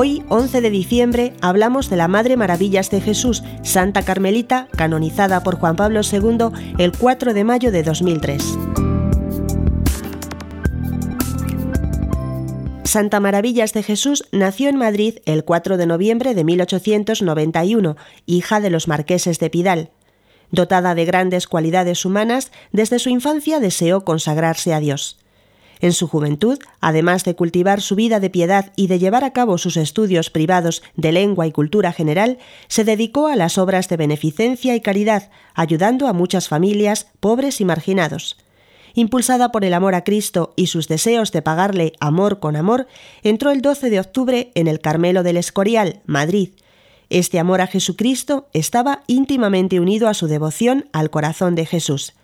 11 de diciembre hablamos de la Madre Maravillas de Jesús, Santa Carmelita, canonizada por Juan Pablo II el 4 de mayo de 2003. Santa Maravillas de Jesús nació en Madrid el 4 de noviembre de 1891, hija de los marqueses de Pidal. Dotada de grandes cualidades humanas, desde su infancia deseó consagrarse a Dios. En su juventud, además de cultivar su vida de piedad y de llevar a cabo sus estudios privados de lengua y cultura general, se dedicó a las obras de beneficencia y caridad, ayudando a muchas familias, pobres y marginados. Impulsada por el amor a Cristo y sus deseos de pagarle amor con amor, entró el 12 de octubre en el Carmelo del Escorial, Madrid. Este amor a Jesucristo estaba íntimamente unido a su devoción al corazón de Jesús.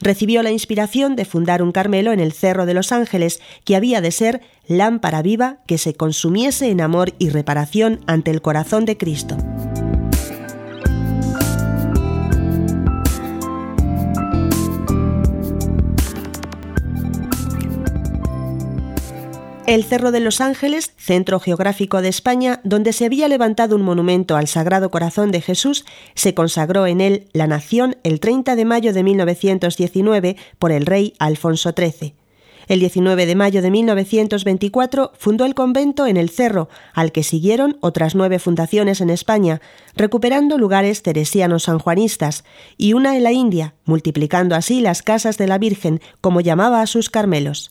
Recibió la inspiración de fundar un Carmelo en el Cerro de los Ángeles, que había de ser lámpara viva que se consumiese en amor y reparación ante el corazón de Cristo. El Cerro de los Ángeles, centro geográfico de España, donde se había levantado un monumento al Sagrado Corazón de Jesús, se consagró en él la nación el 30 de mayo de 1919 por el rey Alfonso XIII. El 19 de mayo de 1924 fundó el convento en el Cerro, al que siguieron otras nueve fundaciones en España, recuperando lugares teresianos sanjuanistas, y una en la India, multiplicando así las casas de la Virgen, como llamaba a sus Carmelos.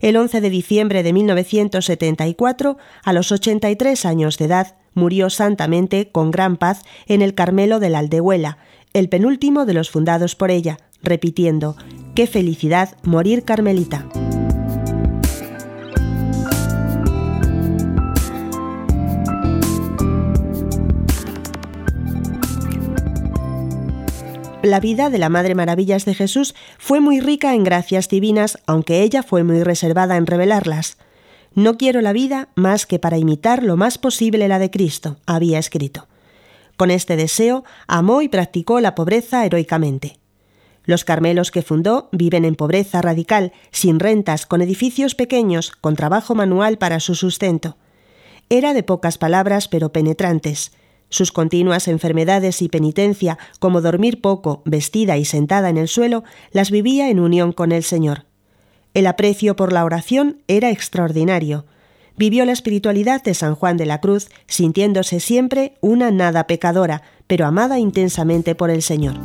El 11 de diciembre de 1974, a los 83 años de edad, murió santamente con gran paz en el Carmelo de la Aldehuela, el penúltimo de los fundados por ella, repitiendo, ¡Qué felicidad morir carmelita! La vida de la Madre Maravillas de Jesús fue muy rica en gracias divinas, aunque ella fue muy reservada en revelarlas. No quiero la vida más que para imitar lo más posible la de Cristo, había escrito. Con este deseo, amó y practicó la pobreza heroicamente. Los Carmelos que fundó viven en pobreza radical, sin rentas, con edificios pequeños, con trabajo manual para su sustento. Era de pocas palabras pero penetrantes. Sus continuas enfermedades y penitencia, como dormir poco, vestida y sentada en el suelo, las vivía en unión con el Señor. El aprecio por la oración era extraordinario. Vivió la espiritualidad de San Juan de la Cruz, sintiéndose siempre una nada pecadora, pero amada intensamente por el Señor.